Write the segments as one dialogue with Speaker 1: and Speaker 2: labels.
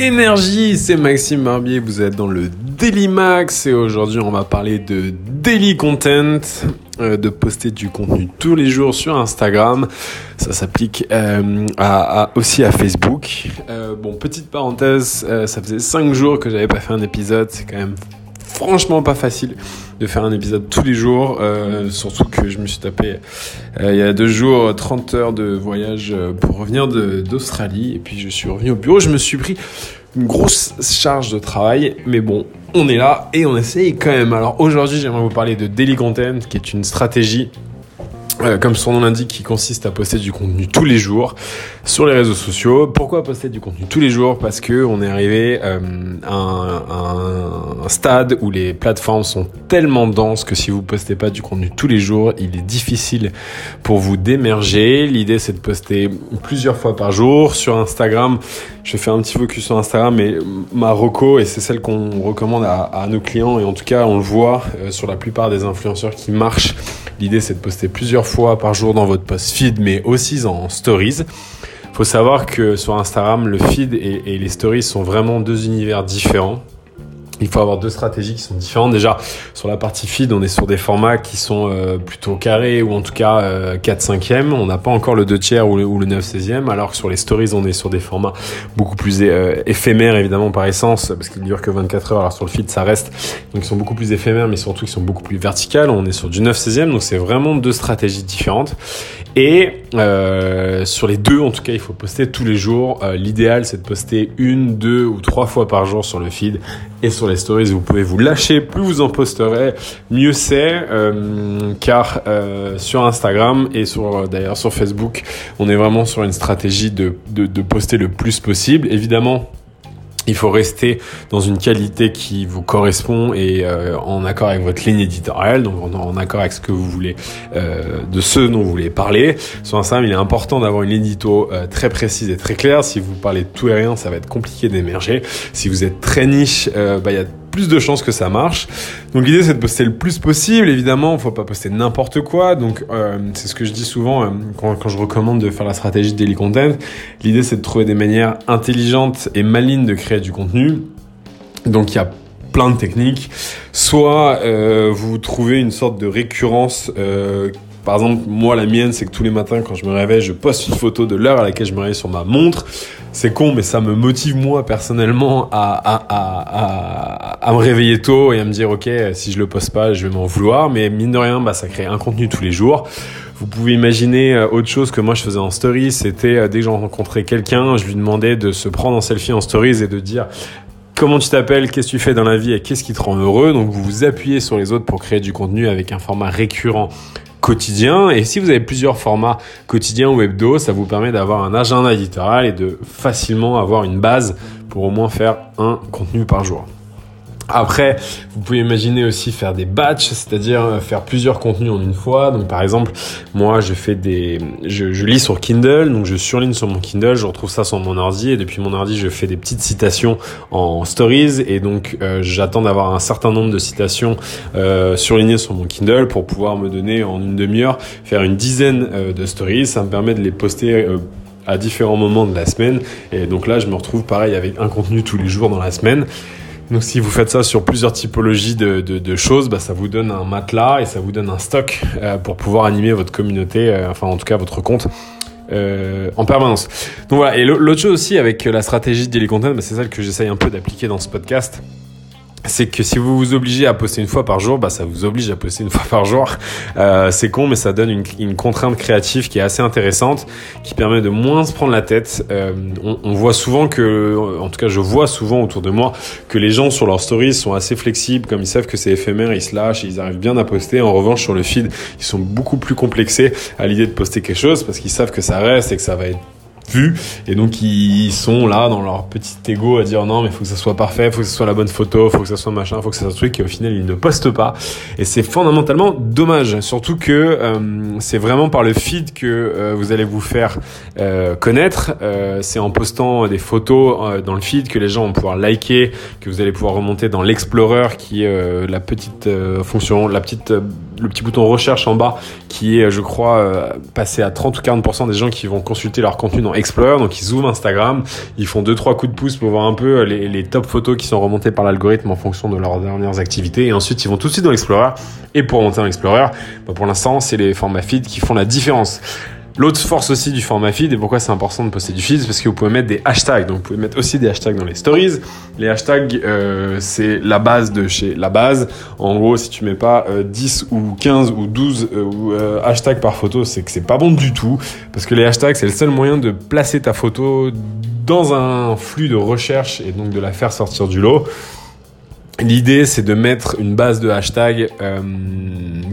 Speaker 1: énergie, c'est Maxime Barbier, vous êtes dans le Daily Max et aujourd'hui on va parler de daily content, euh, de poster du contenu tous les jours sur Instagram. Ça s'applique euh, à, aussi à Facebook. Euh, bon, petite parenthèse, ça faisait 5 jours que j'avais pas fait un épisode, c'est quand même franchement pas facile de faire un épisode tous les jours, surtout que je me suis tapé il y a deux jours 30 heures de voyage pour revenir d'Australie et puis je suis revenu au bureau, je me suis pris une grosse charge de travail, mais bon, on est là et on essaye quand même. Alors aujourd'hui, j'aimerais vous parler de Daily Content, qui est une stratégie comme son nom l'indique, qui consiste à poster du contenu tous les jours sur les réseaux sociaux. Pourquoi poster du contenu tous les jours? Parce que on est arrivé euh, à, un, stade où les plateformes sont tellement denses que si vous postez pas du contenu tous les jours, il est difficile pour vous d'émerger. L'idée c'est de poster plusieurs fois par jour sur Instagram. Je fais un petit focus sur Instagram, mais ma reco et c'est celle qu'on recommande à, nos clients et en tout cas on le voit euh, sur la plupart des influenceurs qui marchent. L'idée c'est de poster plusieurs par jour dans votre post feed, mais aussi en stories. Faut savoir que sur Instagram, le feed et, et les stories sont vraiment deux univers différents il faut avoir deux stratégies qui sont différentes. Déjà, sur la partie feed, on est sur des formats qui sont euh, plutôt carrés ou en tout cas euh, 4 5 e On n'a pas encore le 2 tiers ou le, ou le 9 16 e alors que sur les stories, on est sur des formats beaucoup plus euh, éphémères évidemment par essence parce qu'ils durent que 24 heures. Alors sur le feed, ça reste. Donc ils sont beaucoup plus éphémères mais surtout ils sont beaucoup plus verticales. On est sur du 9 16 e donc c'est vraiment deux stratégies différentes. Et euh, sur les deux, en tout cas, il faut poster tous les jours. Euh, L'idéal, c'est de poster une, deux ou trois fois par jour sur le feed et sur les stories. Vous pouvez vous lâcher, plus vous en posterez, mieux c'est. Euh, car sur Instagram et sur d'ailleurs sur Facebook, on est vraiment sur une stratégie de, de, de poster le plus possible. Évidemment, il faut rester dans une qualité qui vous correspond et euh, en accord avec votre ligne éditoriale, donc en, accord avec ce que vous voulez, euh, de ce dont vous voulez parler. Sur Instagram, il est important d'avoir une édito euh, très précise et très claire. Si vous parlez de tout et rien, ça va être compliqué d'émerger. Si vous êtes très niche, bah, il y a plus de chances que ça marche. Donc l'idée c'est de poster le plus possible. Évidemment, faut pas poster n'importe quoi. Donc euh, c'est ce que je dis souvent euh, quand, je recommande de faire la stratégie de daily content. L'idée c'est de trouver des manières intelligentes et malines de créer du contenu. Donc il y a plein de techniques. Soit euh, vous trouvez une sorte de récurrence euh, par exemple, moi, la mienne, c'est que tous les matins, quand je me réveille, je poste une photo de l'heure à laquelle je me réveille sur ma montre. C'est con, mais ça me motive, moi, personnellement, à, à, à, me réveiller tôt et à me dire, OK, si je le poste pas, je vais m'en vouloir. Mais mine de rien, bah, ça crée un contenu tous les jours. Vous pouvez imaginer autre chose que moi je faisais en stories, c'était dès que j'en rencontrais quelqu'un, je lui demandais de se prendre en selfie en stories et de dire comment tu t'appelles, qu'est-ce que tu fais dans la vie et qu'est-ce qui te rend heureux. Donc vous vous appuyez sur les autres pour créer du contenu avec un format récurrent quotidien. Et si vous avez plusieurs formats quotidiens ou hebdo, ça vous permet d'avoir un agenda éditorial et de facilement avoir une base pour au moins faire un contenu par jour. Après, vous pouvez imaginer aussi faire des batchs, c'est-à-dire faire plusieurs contenus en une fois. Donc, par exemple, moi, je fais des, je, je, lis sur Kindle, donc je surligne sur mon Kindle, je retrouve ça sur mon ordi, et depuis mon ordi, je fais des petites citations en stories, et donc euh, j'attends d'avoir un certain nombre de citations euh, surlignées sur mon Kindle pour pouvoir me donner en une demi-heure faire une dizaine euh, de stories. Ça me permet de les poster euh, à différents moments de la semaine, et donc là, je me retrouve pareil avec un contenu tous les jours dans la semaine. Donc si vous faites ça sur plusieurs typologies de, choses, bah, ça vous donne un matelas et ça vous donne un stock euh, pour pouvoir animer votre communauté, euh, enfin en tout cas votre compte. Euh, en permanence. Donc voilà, et l'autre chose aussi avec la stratégie de daily content, bah, c'est celle que j'essaye un peu d'appliquer dans ce podcast c'est que si vous vous obligez à poster une fois par jour, bah ça vous oblige à poster une fois par jour. Euh, c'est con, mais ça donne une, une, contrainte créative qui est assez intéressante, qui permet de moins se prendre la tête. Euh, on, on, voit souvent que, en tout cas, je vois souvent autour de moi que les gens sur leurs stories sont assez flexibles, comme ils savent que c'est éphémère, ils se lâchent, ils arrivent bien à poster. En revanche, sur le feed, ils sont beaucoup plus complexés à l'idée de poster quelque chose parce qu'ils savent que ça reste et que ça va être et donc ils sont là dans leur petit ego à dire non mais faut que ça soit parfait faut que ce soit la bonne photo faut que ça soit machin faut que ça soit un truc. Et au final ils ne postent pas. Et c'est fondamentalement dommage. Surtout que euh, c'est vraiment par le feed que euh, vous allez vous faire euh, connaître. C'est en postant des photos dans le feed que les gens vont pouvoir liker que vous allez pouvoir remonter dans l'explorer qui est la petite fonction la petite le petit bouton recherche en bas qui est je crois passé à 30 ou 40% des gens qui vont consulter leur contenu dans Explorer. Donc ils ouvrent Instagram, ils font deux trois coups de pouce pour voir un peu les, top photos qui sont remontées par l'algorithme en fonction de leurs dernières activités. Et ensuite ils vont tout de suite dans l'Explorer. Et pour remonter dans l'Explorer, bah, pour l'instant c'est les formats feed qui font la différence. L'autre force aussi du format feed et pourquoi c'est important de poster du feed, c'est parce que vous pouvez mettre des hashtags. Donc vous pouvez mettre aussi des hashtags dans les stories. Les hashtags, euh, c'est la base de chez la base. En gros, si tu mets pas 10 euh, ou 15 ou 12 euh, hashtags par photo, c'est que c'est pas bon du tout. Parce que les hashtags, c'est le seul moyen de placer ta photo dans un flux de recherche et donc de la faire sortir du lot. L'idée, c'est de mettre une base de hashtags euh,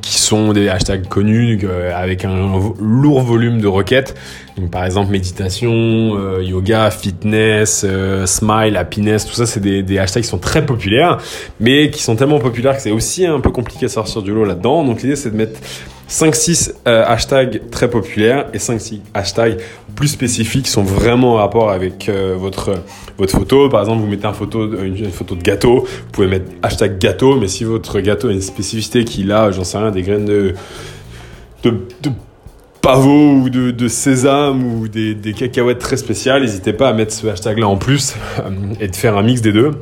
Speaker 1: qui sont des hashtags connus euh, avec un lourd volume de requêtes. Donc, par exemple, méditation, euh, yoga, fitness, smile, happiness, tout ça, c'est des, des, hashtags qui sont très populaires, mais qui sont tellement populaires que c'est aussi un peu compliqué de sortir du lot là-dedans. Donc, l'idée, c'est de mettre 5-6 hashtags très populaires et 5-6 hashtags plus spécifiques qui sont vraiment en rapport avec votre votre photo. Par exemple, vous mettez une photo, une, photo de gâteau, vous pouvez mettre hashtag gâteau, mais si votre gâteau a une spécificité qu'il a, j'en sais rien, des graines de, pavot ou de, sésame ou des, des cacahuètes très spéciales, n'hésitez pas à mettre ce hashtag-là en plus euh, et de faire un mix des deux.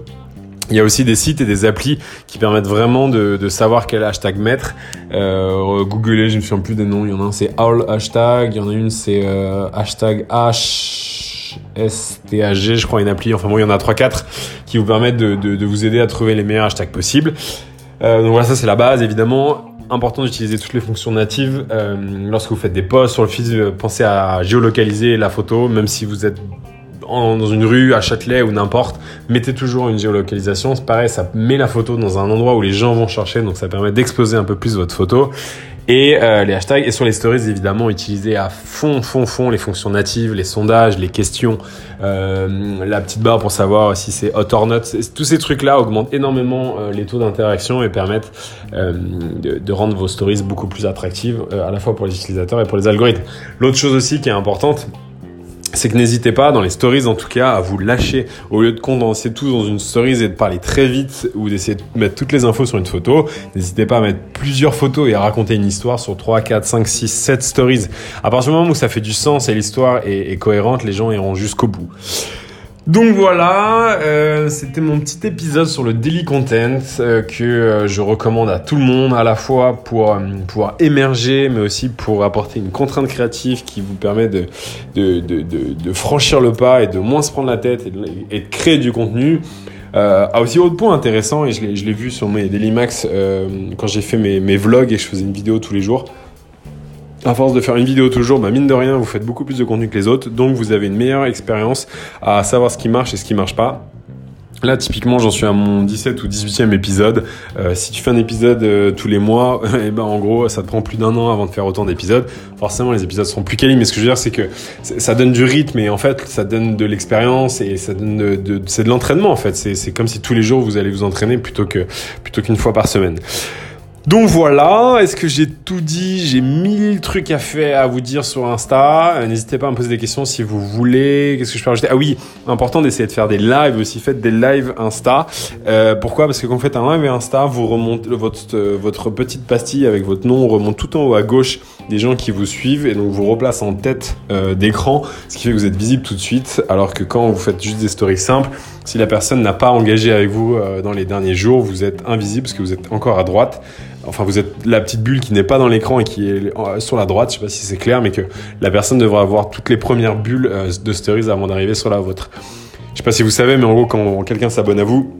Speaker 1: Il y a aussi des sites et des applis qui permettent vraiment de, savoir quel hashtag mettre. Euh, Googlez, je ne me souviens plus des noms. Il y en a un, c'est All Hashtag. Il y en a une, c'est euh, hashtag H je crois, une appli, enfin bon, il y en a 3-4 qui vous permettent de, vous aider à trouver les meilleurs hashtags possibles. Euh, donc voilà, ça c'est la base, évidemment. Important d'utiliser toutes les fonctions natives. Euh, lorsque vous faites des posts sur le feed, euh, pensez à géolocaliser la photo, même si vous êtes dans une rue, à Châtelet ou n'importe, mettez toujours une géolocalisation. C'est pareil, ça met la photo dans un endroit où les gens vont chercher, donc ça permet d'exposer un peu plus votre photo et euh, les hashtags. Et sur les stories, évidemment, utiliser à fond, fond, fond les fonctions natives, les sondages, les questions, euh, la petite barre pour savoir si c'est hot or not. Tous ces trucs-là augmentent énormément euh, les taux d'interaction et permettent de, rendre vos stories beaucoup plus attractives, à la fois pour les utilisateurs et pour les algorithmes. L'autre chose aussi qui est importante, c'est que n'hésitez pas, dans les stories en tout cas, à vous lâcher. Au lieu de condenser tout dans une stories et de parler très vite ou d'essayer de mettre toutes les infos sur une photo, n'hésitez pas à mettre plusieurs photos et à raconter une histoire sur 3, 4, 5, 6, 7 stories. À partir du moment où ça fait du sens et l'histoire est, est cohérente, les gens iront jusqu'au bout. Donc voilà, euh, c'était mon petit épisode sur le daily content euh, que euh, je recommande à tout le monde, à la fois pour pouvoir émerger, mais aussi pour apporter une contrainte créative qui vous permet de, franchir le pas et de moins se prendre la tête et de, créer du contenu. A aussi autre point intéressant, et je l'ai vu sur mes Daily Max quand j'ai fait mes, mes vlogs et je faisais une vidéo tous les jours à force de faire une vidéo toujours, bah mine de rien, vous faites beaucoup plus de contenu que les autres, donc vous avez une meilleure expérience à savoir ce qui marche et ce qui marche pas. Là, typiquement, j'en suis à mon 17 ou 18e épisode. Euh, si tu fais un épisode euh, tous les mois, et eh ben en gros, ça te prend plus d'un an avant de faire autant d'épisodes. Forcément, les épisodes seront plus quali, mais ce que je veux dire, c'est que ça donne du rythme et en fait, ça donne de l'expérience et ça donne de, de c'est de l'entraînement en fait. C'est comme si tous les jours vous allez vous entraîner plutôt que plutôt qu'une fois par semaine. Donc voilà, est-ce que j'ai tout dit? J'ai mille trucs à faire, à vous dire sur Insta. Euh, n'hésitez pas à me poser des questions si vous voulez. Qu'est-ce que je peux rajouter? Ah oui, important d'essayer de faire des lives aussi. Faites des lives Insta. Euh, pourquoi? Parce que quand vous faites un live Insta, vous remontez votre, euh, votre petite pastille avec votre nom remonte tout en haut à gauche des gens qui vous suivent et donc vous replace en tête d'écran, ce qui fait que vous êtes visible tout de suite. Alors que quand vous faites juste des stories simples, si la personne n'a pas engagé avec vous dans les derniers jours, vous êtes invisible parce que vous êtes encore à droite. Enfin, vous êtes la petite bulle qui n'est pas dans l'écran et qui est sur la droite. Je sais pas si c'est clair, mais que la personne devrait avoir toutes les premières bulles euh, de stories avant d'arriver sur la vôtre. Je sais pas si vous savez, mais en gros, quand quelqu'un s'abonne à vous,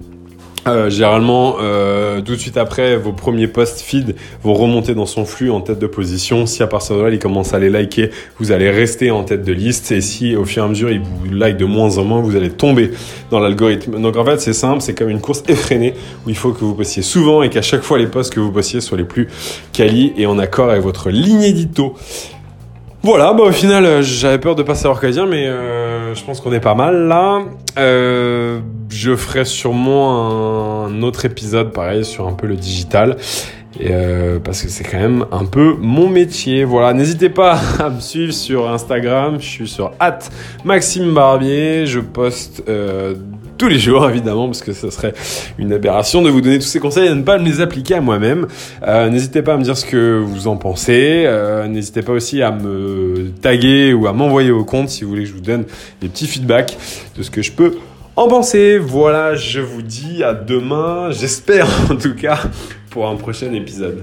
Speaker 1: euh, généralement, euh, tout de suite après, vos premiers posts feed vont remonter dans son flux en tête de position. Si à partir de là, il commence à les liker, vous allez rester en tête de liste. Et si au fur et à mesure, il vous like de moins en moins, vous allez tomber dans l'algorithme. Donc en fait, c'est simple, c'est comme une course effrénée où il faut que vous postiez souvent et qu'à chaque fois, les posts que vous postiez soient les plus quali et en accord avec votre ligne édito. Voilà, bah au final, euh, j'avais peur de pas savoir quoi dire, mais euh, je pense qu'on est pas mal là je ferai sûrement un autre épisode pareil sur un peu le digital. Euh, parce que c'est quand même un peu mon métier. Voilà, n'hésitez pas à me suivre sur Instagram. Je suis sur at Maxime Barbier. Je poste euh, tous les jours, évidemment, parce que ce serait une aberration de vous donner tous ces conseils et de ne pas les appliquer à moi-même. Euh, n'hésitez pas à me dire ce que vous en pensez. n'hésitez pas aussi à me taguer ou à m'envoyer au compte si vous voulez que je vous donne des petits feedbacks de ce que je peux en pensée. Voilà, je vous dis à demain, j'espère en tout cas, pour un prochain épisode.